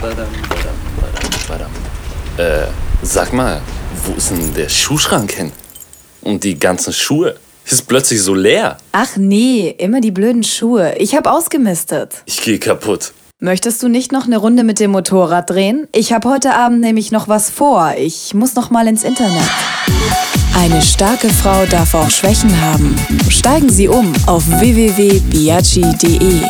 badam, badam, badam, badam. Äh, sag mal, wo ist denn der Schuhschrank hin? Und die ganzen Schuhe? Ist plötzlich so leer. Ach nee, immer die blöden Schuhe. Ich hab ausgemistet. Ich geh kaputt. Möchtest du nicht noch eine Runde mit dem Motorrad drehen? Ich hab heute Abend nämlich noch was vor. Ich muss noch mal ins Internet. Eine starke Frau darf auch Schwächen haben. Steigen Sie um auf www.biaggi.de.